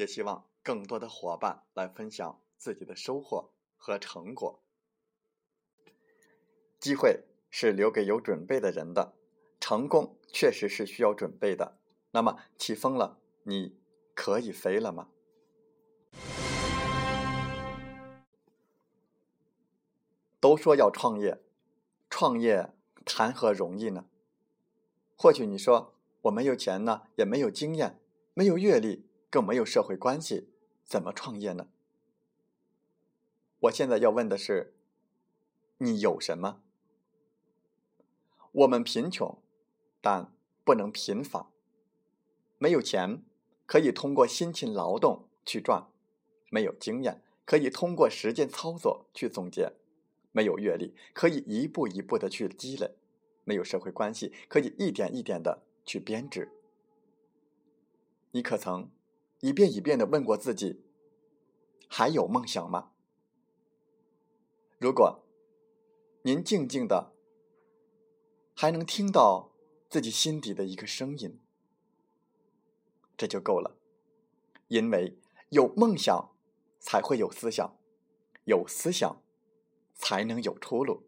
也希望更多的伙伴来分享自己的收获和成果。机会是留给有准备的人的，成功确实是需要准备的。那么起风了，你可以飞了吗？都说要创业，创业谈何容易呢？或许你说。我没有钱呢，也没有经验，没有阅历，更没有社会关系，怎么创业呢？我现在要问的是，你有什么？我们贫穷，但不能贫乏。没有钱，可以通过辛勤劳动去赚；没有经验，可以通过实践操作去总结；没有阅历，可以一步一步的去积累；没有社会关系，可以一点一点的。去编织，你可曾一遍一遍的问过自己：还有梦想吗？如果您静静的还能听到自己心底的一个声音，这就够了。因为有梦想才会有思想，有思想才能有出路。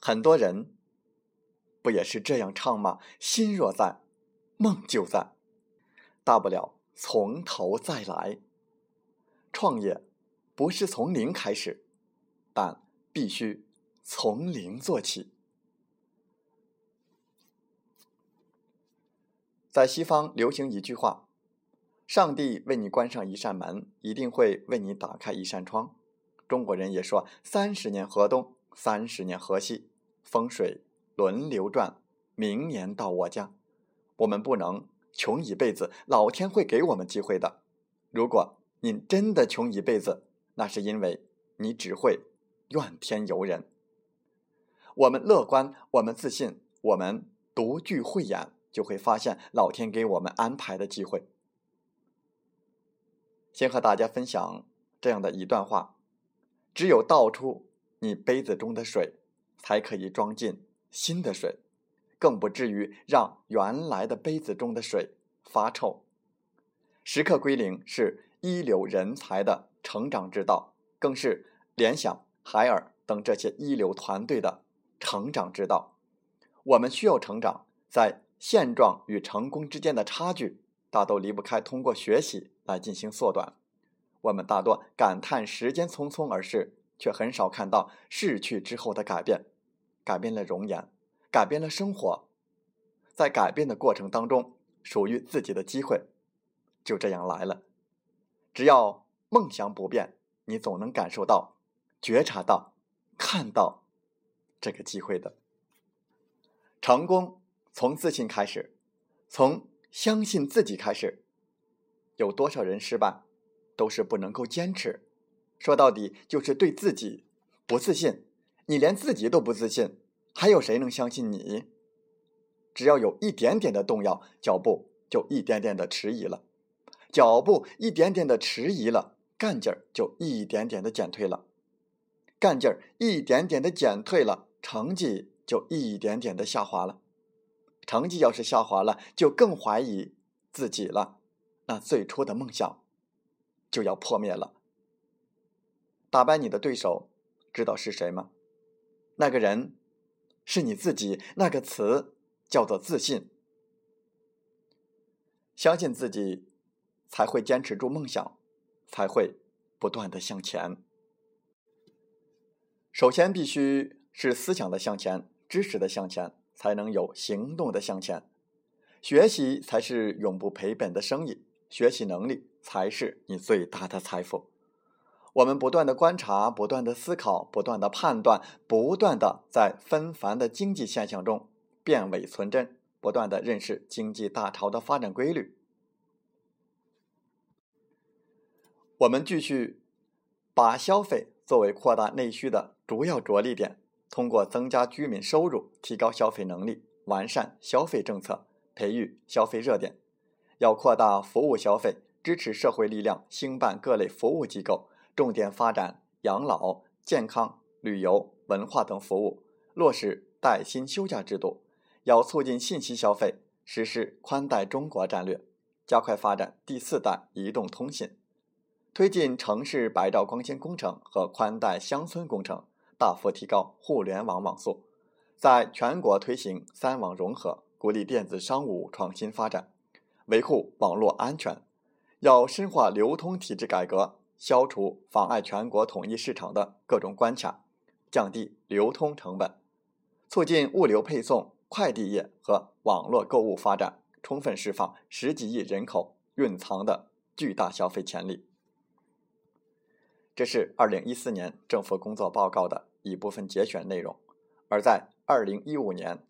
很多人。不也是这样唱吗？心若在，梦就在。大不了从头再来。创业不是从零开始，但必须从零做起。在西方流行一句话：“上帝为你关上一扇门，一定会为你打开一扇窗。”中国人也说：“三十年河东，三十年河西。”风水。轮流转，明年到我家。我们不能穷一辈子，老天会给我们机会的。如果您真的穷一辈子，那是因为你只会怨天尤人。我们乐观，我们自信，我们独具慧眼，就会发现老天给我们安排的机会。先和大家分享这样的一段话：只有倒出你杯子中的水，才可以装进。新的水，更不至于让原来的杯子中的水发臭。时刻归零是一流人才的成长之道，更是联想、海尔等这些一流团队的成长之道。我们需要成长，在现状与成功之间的差距，大都离不开通过学习来进行缩短。我们大多感叹时间匆匆而逝，却很少看到逝去之后的改变。改变了容颜，改变了生活，在改变的过程当中，属于自己的机会就这样来了。只要梦想不变，你总能感受到、觉察到、看到这个机会的成功。从自信开始，从相信自己开始。有多少人失败，都是不能够坚持。说到底，就是对自己不自信。你连自己都不自信，还有谁能相信你？只要有一点点的动摇，脚步就一点点的迟疑了，脚步一点点的迟疑了，干劲儿就一点点的减退了，干劲儿一点点的减退了，成绩就一点点的下滑了，成绩要是下滑了，就更怀疑自己了，那最初的梦想就要破灭了。打败你的对手，知道是谁吗？那个人是你自己，那个词叫做自信。相信自己才会坚持住梦想，才会不断的向前。首先必须是思想的向前，知识的向前，才能有行动的向前。学习才是永不赔本的生意，学习能力才是你最大的财富。我们不断的观察，不断的思考，不断的判断，不断的在纷繁的经济现象中辨伪存真，不断的认识经济大潮的发展规律。我们继续把消费作为扩大内需的主要着力点，通过增加居民收入、提高消费能力、完善消费政策、培育消费热点，要扩大服务消费，支持社会力量兴办各类服务机构。重点发展养老、健康、旅游、文化等服务，落实带薪休假制度，要促进信息消费，实施宽带中国战略，加快发展第四代移动通信，推进城市百兆光纤工程和宽带乡村工程，大幅提高互联网网速，在全国推行三网融合，鼓励电子商务创新发展，维护网络安全，要深化流通体制改革。消除妨碍全国统一市场的各种关卡，降低流通成本，促进物流配送、快递业和网络购物发展，充分释放十几亿人口蕴藏的巨大消费潜力。这是二零一四年政府工作报告的一部分节选内容。而在二零一五年，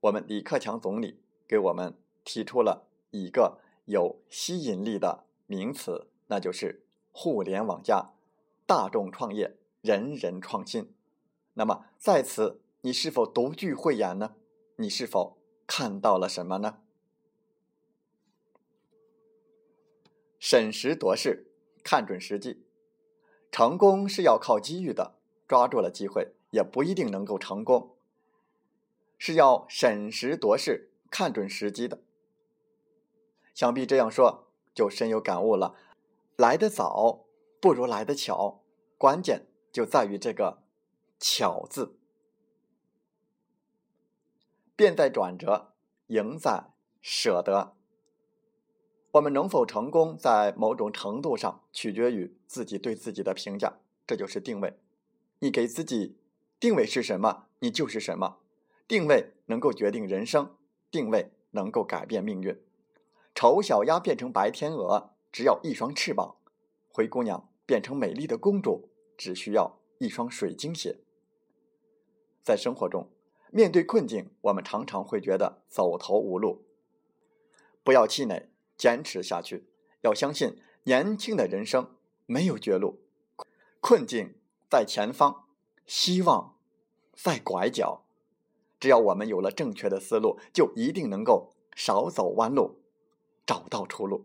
我们李克强总理给我们提出了一个有吸引力的名词，那就是。互联网加，大众创业，人人创新。那么在此，你是否独具慧眼呢？你是否看到了什么呢？审时度势，看准时机。成功是要靠机遇的，抓住了机会也不一定能够成功。是要审时度势，看准时机的。想必这样说就深有感悟了。来得早不如来得巧，关键就在于这个“巧”字。变在转折，赢在舍得。我们能否成功，在某种程度上取决于自己对自己的评价，这就是定位。你给自己定位是什么，你就是什么。定位能够决定人生，定位能够改变命运。丑小鸭变成白天鹅。只要一双翅膀，灰姑娘变成美丽的公主，只需要一双水晶鞋。在生活中，面对困境，我们常常会觉得走投无路。不要气馁，坚持下去。要相信，年轻的人生没有绝路，困境在前方，希望在拐角。只要我们有了正确的思路，就一定能够少走弯路，找到出路。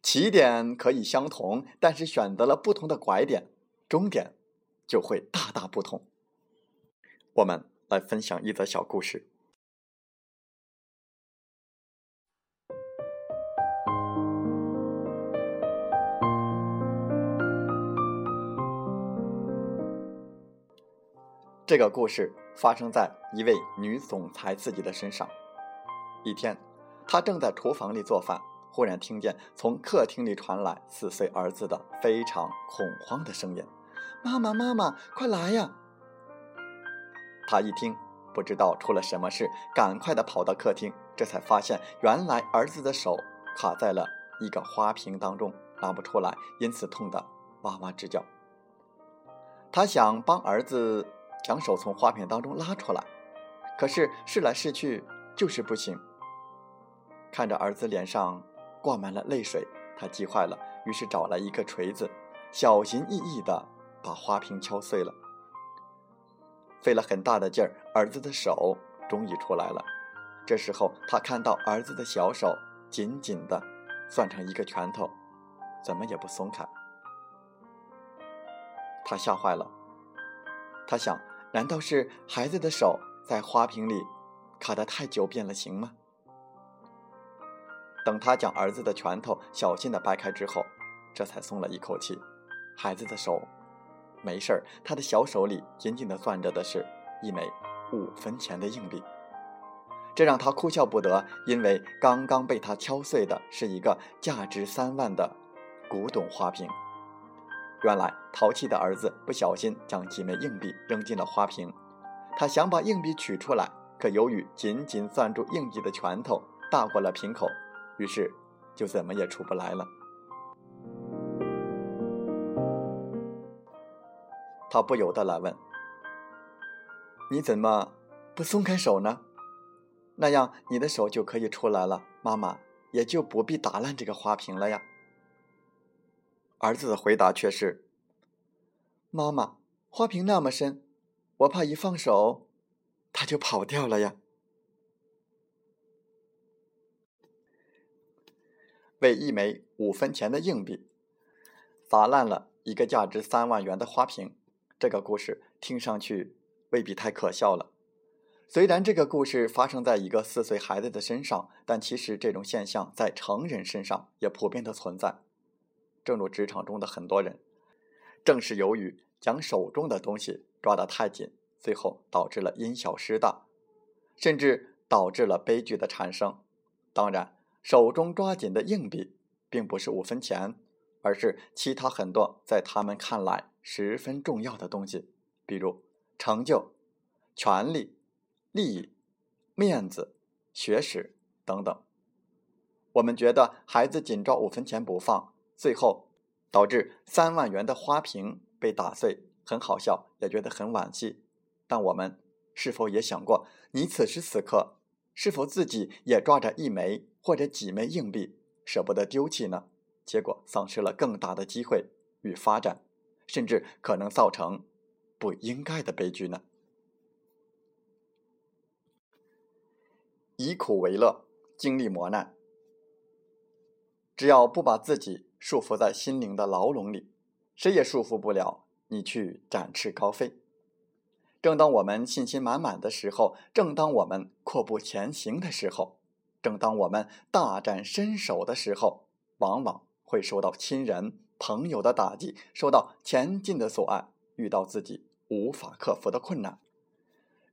起点可以相同，但是选择了不同的拐点，终点就会大大不同。我们来分享一则小故事。这个故事发生在一位女总裁自己的身上。一天，她正在厨房里做饭。忽然听见从客厅里传来四岁儿子的非常恐慌的声音：“妈妈，妈妈，快来呀！”他一听，不知道出了什么事，赶快的跑到客厅，这才发现原来儿子的手卡在了一个花瓶当中，拿不出来，因此痛得哇哇直叫。他想帮儿子将手从花瓶当中拉出来，可是试来试去就是不行。看着儿子脸上……挂满了泪水，他急坏了，于是找来一个锤子，小心翼翼地把花瓶敲碎了。费了很大的劲儿，儿子的手终于出来了。这时候，他看到儿子的小手紧紧地攥成一个拳头，怎么也不松开。他吓坏了，他想：难道是孩子的手在花瓶里卡得太久变了形吗？等他将儿子的拳头小心地掰开之后，这才松了一口气。孩子的手没事儿，他的小手里紧紧地攥着的是一枚五分钱的硬币。这让他哭笑不得，因为刚刚被他敲碎的是一个价值三万的古董花瓶。原来淘气的儿子不小心将几枚硬币扔进了花瓶，他想把硬币取出来，可由于紧紧攥住硬币的拳头大过了瓶口，于是就怎么也出不来了。他不由得来问：“你怎么不松开手呢？那样你的手就可以出来了，妈妈也就不必打烂这个花瓶了呀。”儿子的回答却是：“妈妈，花瓶那么深，我怕一放手，它就跑掉了呀。”为一枚五分钱的硬币，砸烂了一个价值三万元的花瓶。这个故事听上去未必太可笑了。虽然这个故事发生在一个四岁孩子的身上，但其实这种现象在成人身上也普遍的存在。正如职场中的很多人，正是由于将手中的东西抓得太紧，最后导致了因小失大，甚至导致了悲剧的产生。当然，手中抓紧的硬币并不是五分钱，而是其他很多在他们看来。十分重要的东西，比如成就、权利、利益、面子、学识等等。我们觉得孩子紧抓五分钱不放，最后导致三万元的花瓶被打碎，很好笑，也觉得很惋惜。但我们是否也想过，你此时此刻是否自己也抓着一枚或者几枚硬币，舍不得丢弃呢？结果丧失了更大的机会与发展。甚至可能造成不应该的悲剧呢。以苦为乐，经历磨难。只要不把自己束缚在心灵的牢笼里，谁也束缚不了你去展翅高飞。正当我们信心满满的时候，正当我们阔步前行的时候，正当我们大展身手的时候，往往会受到亲人。朋友的打击，受到前进的阻碍，遇到自己无法克服的困难。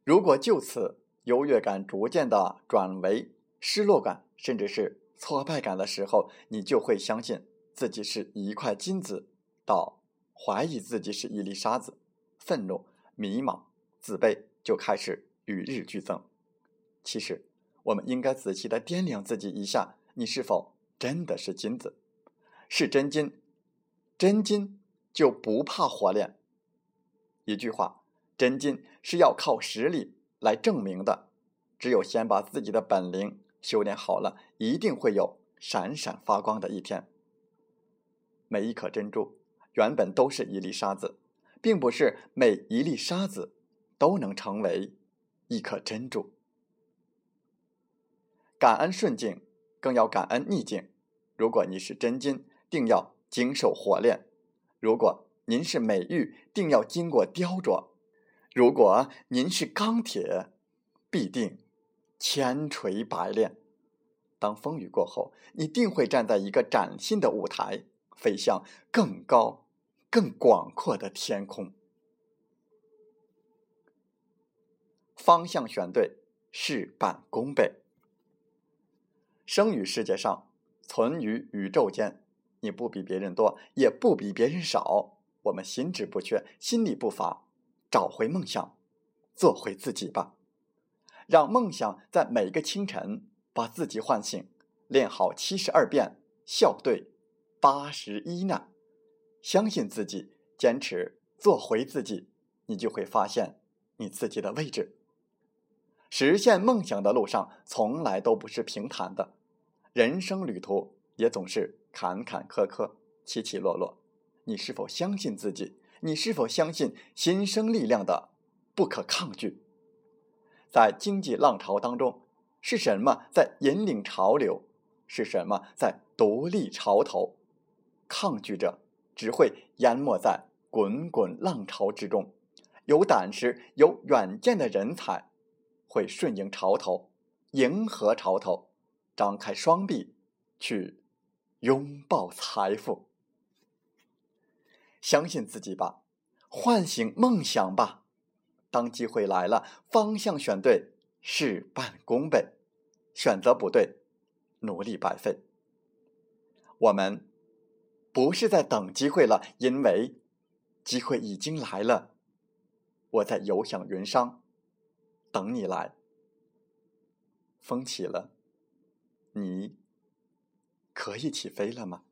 如果就此优越感逐渐的转为失落感，甚至是挫败感的时候，你就会相信自己是一块金子，到怀疑自己是一粒沙子，愤怒、迷茫、自卑就开始与日俱增。其实，我们应该仔细的掂量自己一下，你是否真的是金子，是真金。真金就不怕火炼。一句话，真金是要靠实力来证明的。只有先把自己的本领修炼好了，一定会有闪闪发光的一天。每一颗珍珠原本都是一粒沙子，并不是每一粒沙子都能成为一颗珍珠。感恩顺境，更要感恩逆境。如果你是真金，定要。经受火炼，如果您是美玉，定要经过雕琢；如果您是钢铁，必定千锤百炼。当风雨过后，你定会站在一个崭新的舞台，飞向更高、更广阔的天空。方向选对，事半功倍。生于世界上，存于宇宙间。你不比别人多，也不比别人少。我们心智不缺，心力不乏，找回梦想，做回自己吧。让梦想在每个清晨把自己唤醒。练好七十二变，笑对八十一难。相信自己，坚持做回自己，你就会发现你自己的位置。实现梦想的路上从来都不是平坦的，人生旅途也总是。坎坎坷坷，起起落落，你是否相信自己？你是否相信新生力量的不可抗拒？在经济浪潮当中，是什么在引领潮流？是什么在独立潮头？抗拒着，只会淹没在滚滚浪潮之中。有胆识、有远见的人才，会顺应潮头，迎合潮头，张开双臂去。拥抱财富，相信自己吧，唤醒梦想吧。当机会来了，方向选对，事半功倍。选择不对，努力白费。我们不是在等机会了，因为机会已经来了。我在有享云商等你来。风起了，你可以起飞了吗？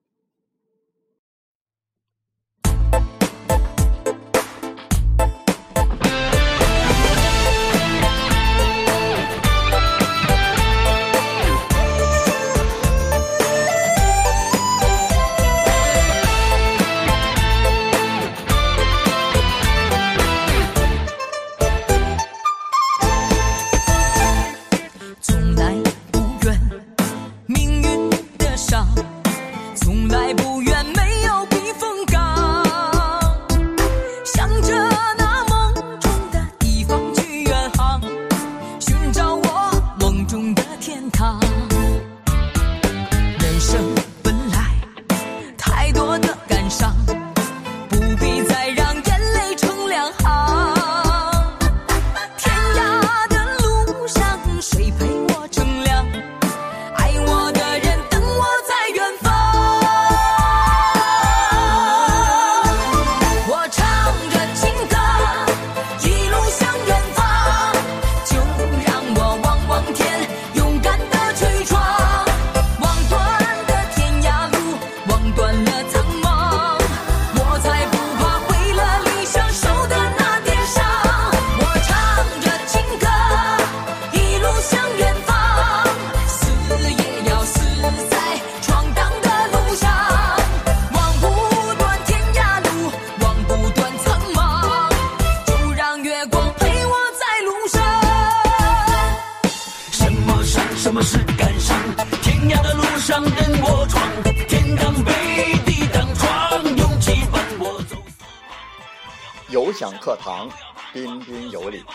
课堂，彬彬有礼。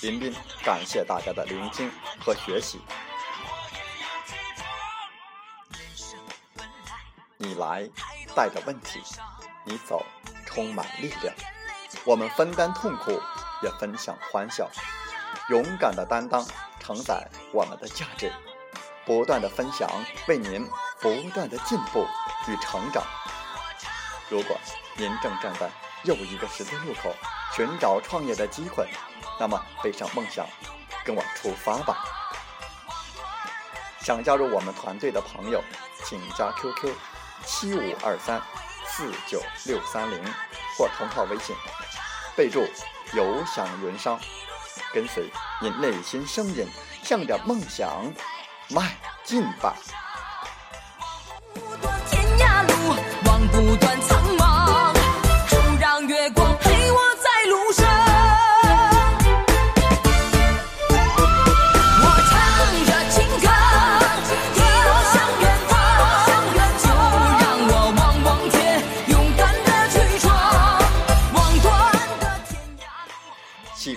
彬彬感谢大家的聆听和学习。你来带着问题，你走充满力量。我们分担痛苦，也分享欢笑。勇敢的担当承载我们的价值，不断的分享，为您不断的进步与成长。如果您正站在又一个十字路口，寻找创业的机会，那么背上梦想，跟我出发吧！想加入我们团队的朋友，请加 QQ 七五二三四九六三零或同号微信，备注“有享云商”，跟随您内心声音，向着梦想迈进吧！不断天涯路，望不断苍茫，